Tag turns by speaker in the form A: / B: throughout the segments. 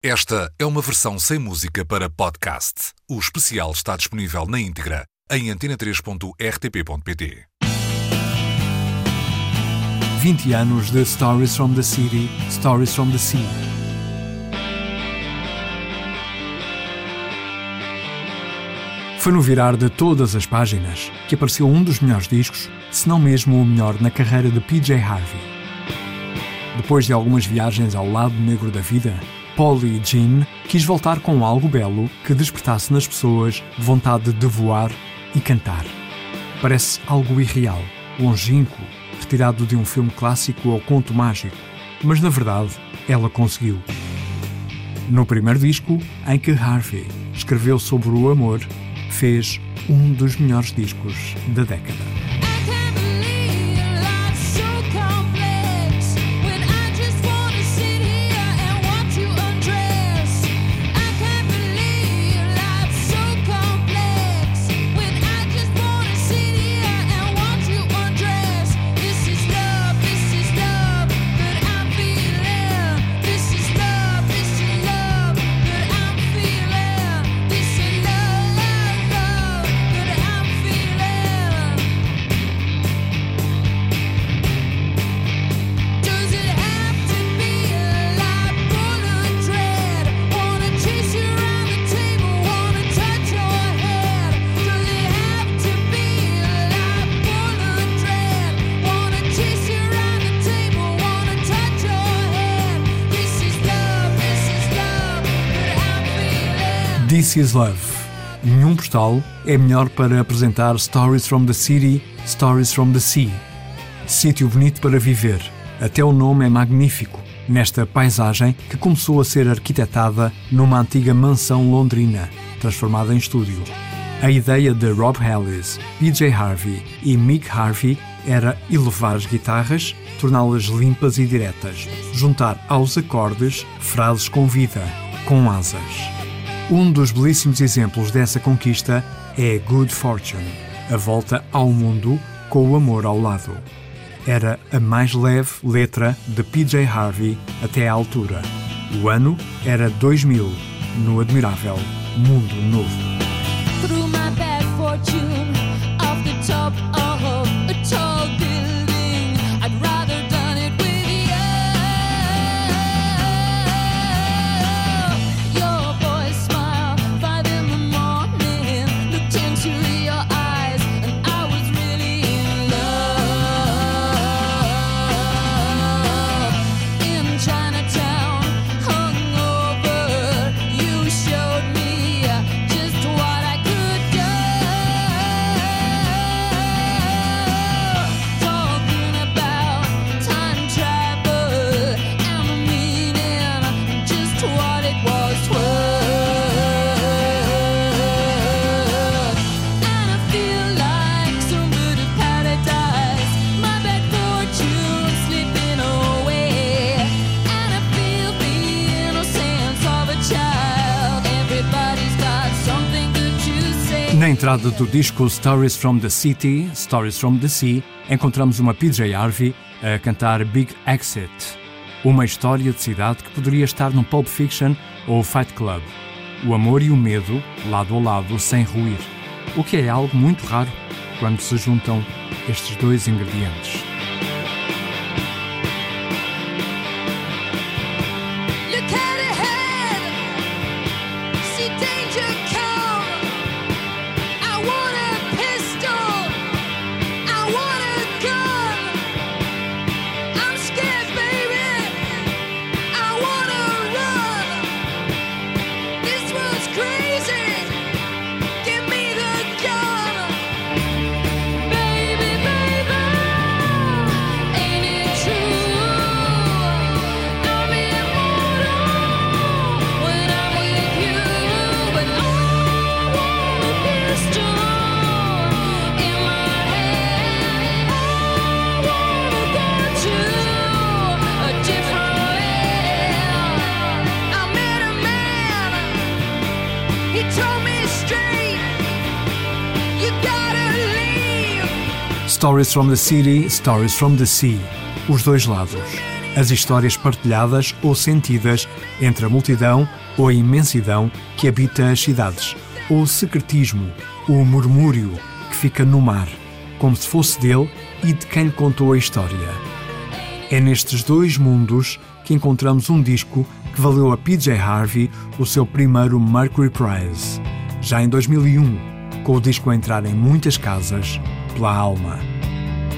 A: Esta é uma versão sem música para podcast. O especial está disponível na íntegra em antena3.rtp.pt.
B: 20 anos de Stories from the City, Stories from the Sea. Foi no virar de todas as páginas que apareceu um dos melhores discos, se não mesmo o melhor na carreira de PJ Harvey. Depois de algumas viagens ao lado negro da vida, Polly Jean quis voltar com algo belo que despertasse nas pessoas vontade de voar e cantar. Parece algo irreal, longínquo, retirado de um filme clássico ou conto mágico, mas na verdade ela conseguiu. No primeiro disco, em que Harvey escreveu sobre o amor, fez um dos melhores discos da década. This is Love. Nenhum postal é melhor para apresentar Stories from the City, Stories from the Sea. Sítio bonito para viver. Até o nome é magnífico. Nesta paisagem que começou a ser arquitetada numa antiga mansão londrina, transformada em estúdio. A ideia de Rob Hallis, PJ Harvey e Mick Harvey era elevar as guitarras, torná-las limpas e diretas, juntar aos acordes frases com vida, com asas. Um dos belíssimos exemplos dessa conquista é Good Fortune, a volta ao mundo com o amor ao lado. Era a mais leve letra de PJ Harvey até à altura. O ano era 2000, no admirável Mundo Novo. Na entrada do disco Stories from the City, Stories from the Sea, encontramos uma PJ Harvey a cantar Big Exit, uma história de cidade que poderia estar no Pulp Fiction ou Fight Club. O amor e o medo, lado a lado, sem ruir, o que é algo muito raro quando se juntam estes dois ingredientes. Stories from the City, Stories from the Sea. Os dois lados.
C: as histórias partilhadas ou sentidas entre a multidão ou a imensidão que habita as cidades, ou o secretismo, o murmúrio que fica no mar, como se fosse dele e de quem lhe contou a história. É nestes dois mundos que encontramos um disco que valeu a PJ Harvey o seu primeiro Mercury Prize, já em 2001, com o disco a entrar em muitas casas pela alma.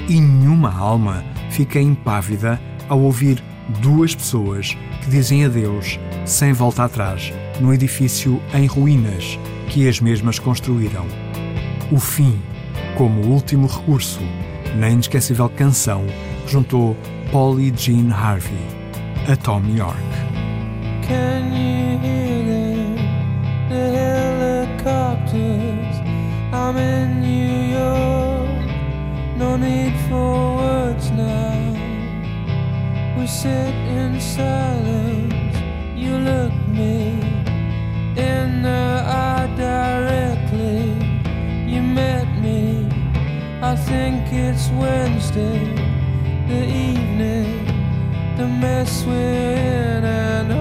C: E nenhuma alma fica impávida ao ouvir duas pessoas que dizem adeus sem volta atrás no edifício em ruínas que as mesmas construíram. O fim, como último recurso, na inesquecível canção juntou e Jean Harvey a Tom York.
D: Can you hear them? The helicopters. I'm in need for words now. We sit in silence. You look me in the eye directly. You met me. I think it's Wednesday, the evening, the mess we're in, and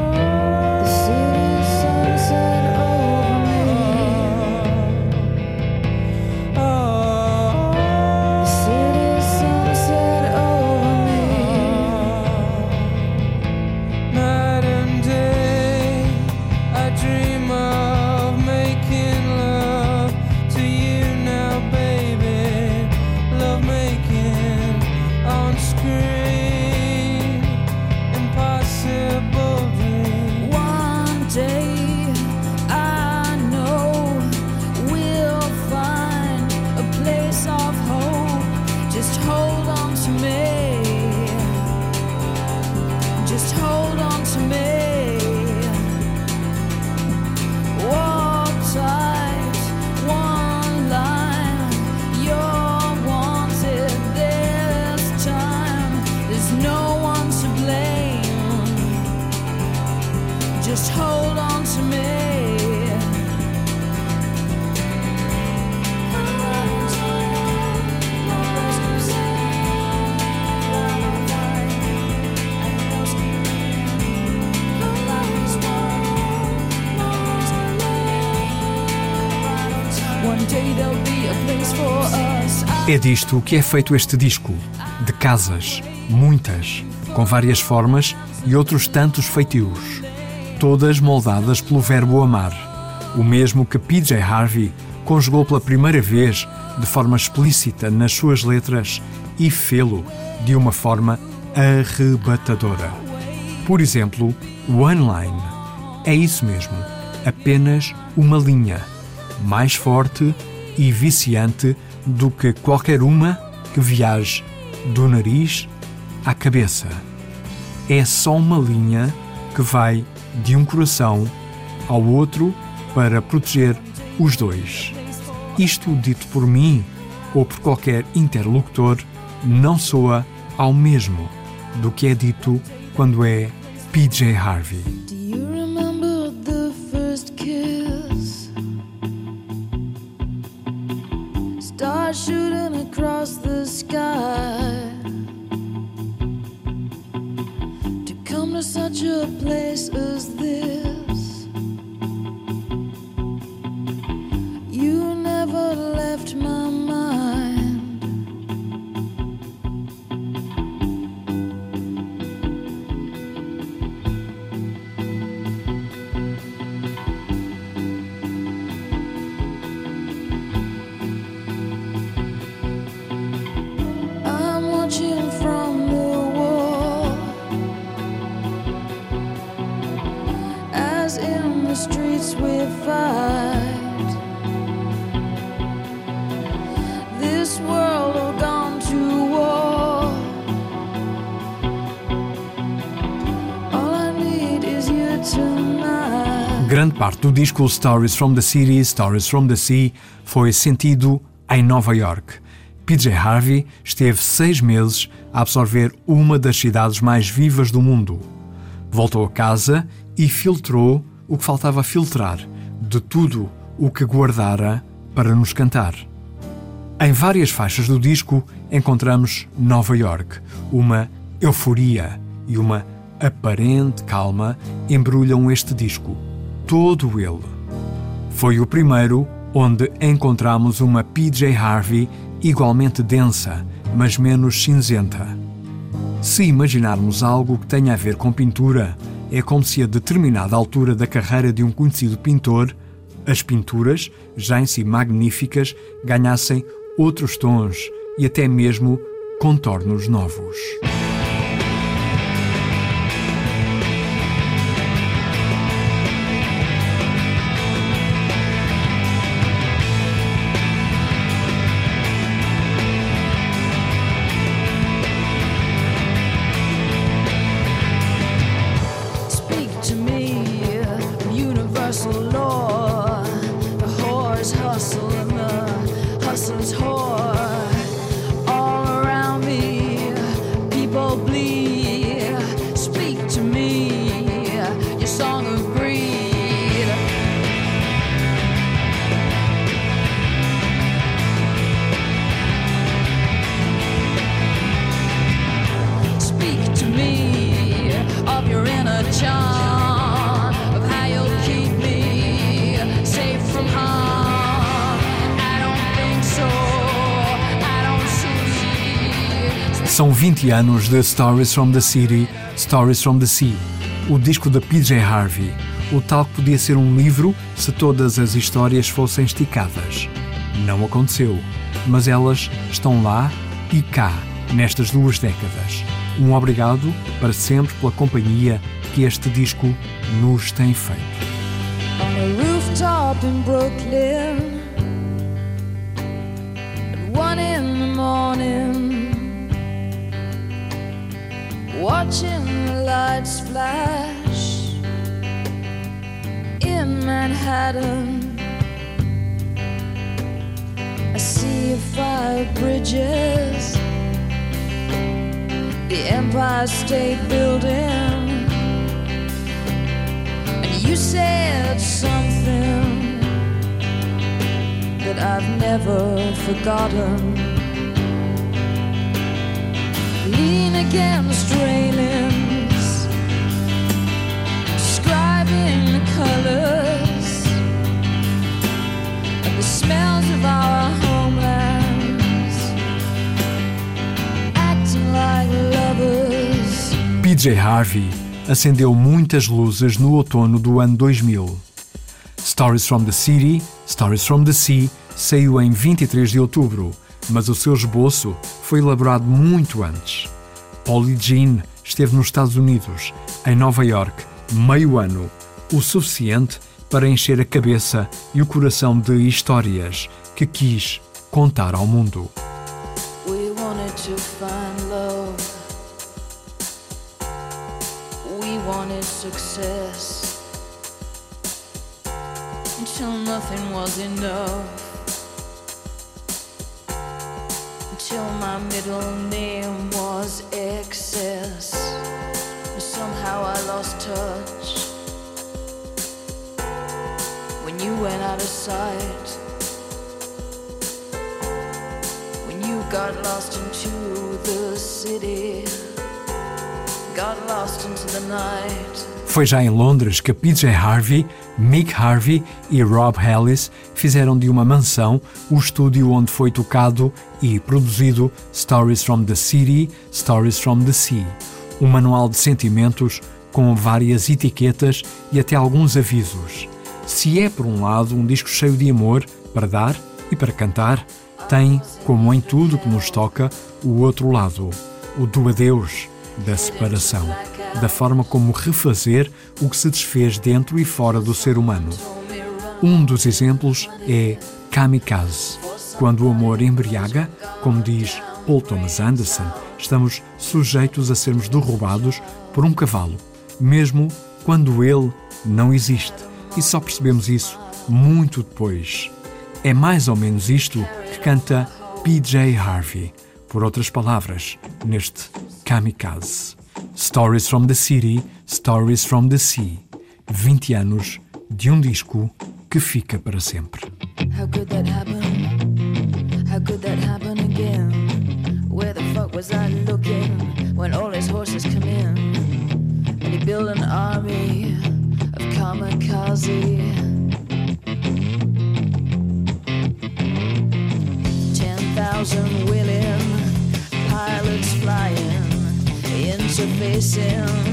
C: É disto que é feito este disco, de casas, muitas, com várias formas e outros tantos feitios, todas moldadas pelo verbo amar, o mesmo que PJ Harvey conjugou pela primeira vez de forma explícita nas suas letras e fê-lo de uma forma arrebatadora. Por exemplo, One Line é isso mesmo, apenas uma linha, mais forte e viciante do que qualquer uma que viaje do nariz à cabeça. É só uma linha que vai de um coração ao outro para proteger os dois. Isto dito por mim ou por qualquer interlocutor não soa ao mesmo do que é dito quando é PJ Harvey.
B: Shooting across the sky. To come to such a place as this.
C: Grande parte do disco Stories from the City, Stories from the Sea foi sentido em Nova York. PJ Harvey esteve seis meses a absorver uma das cidades mais vivas do mundo. Voltou a casa e filtrou o que faltava filtrar de tudo o que guardara para nos cantar. Em várias faixas do disco encontramos Nova York, uma euforia e uma aparente calma embrulham este disco, todo ele. Foi o primeiro onde encontramos uma PJ Harvey igualmente densa, mas menos cinzenta. Se imaginarmos algo que tenha a ver com pintura, é como se a determinada altura da carreira de um conhecido pintor, as pinturas, já em si magníficas, ganhassem outros tons e até mesmo contornos novos. São 20 anos de Stories from the City, Stories from the Sea, o disco da PJ Harvey, o tal que podia ser um livro se todas as histórias fossem esticadas. Não aconteceu, mas elas estão lá e cá, nestas duas décadas. Um obrigado para sempre pela companhia que este disco nos tem feito.
B: Watching the lights flash in Manhattan. I see five bridges, the Empire State Building. And you said something that I've never forgotten. Lean against railings, describing the colors and the smells of our homelands, acting like lovers.
C: PJ Harvey acendeu muitas luzes no outono do ano 2000. Stories from the City, Stories from the Sea saiu em 23 de outubro, mas o seu esboço foi elaborado muito antes. Polly Jean esteve nos Estados Unidos, em Nova York, meio ano, o suficiente para encher a cabeça e o coração de histórias que quis contar ao mundo.
B: We wanted to find love. We wanted success. Until nothing was enough. Until my middle name was excess. Somehow I lost touch. When you went out of sight. when you got lost into the city, got lost into the night.
C: Foi já em Londres que PJ Harvey, Mick Harvey e Rob Ellis fizeram de uma mansão o estúdio onde foi tocado e produzido Stories from the City, Stories from the Sea, um manual de sentimentos com várias etiquetas e até alguns avisos. Se é, por um lado, um disco cheio de amor para dar e para cantar, tem, como em tudo que nos toca, o outro lado, o do adeus, da separação, da forma como refazer o que se desfez dentro e fora do ser humano. Um dos exemplos é Kamikaze. Quando o amor embriaga, como diz Paul Thomas Anderson, estamos sujeitos a sermos derrubados por um cavalo, mesmo quando ele não existe. E só percebemos isso muito depois. É mais ou menos isto que canta PJ Harvey. Por outras palavras, neste Kamikaze. Stories from the City, Stories from the Sea. 20 anos de um disco que fica para sempre.
B: How could that happen? How could that happen again? Where the fuck was I missing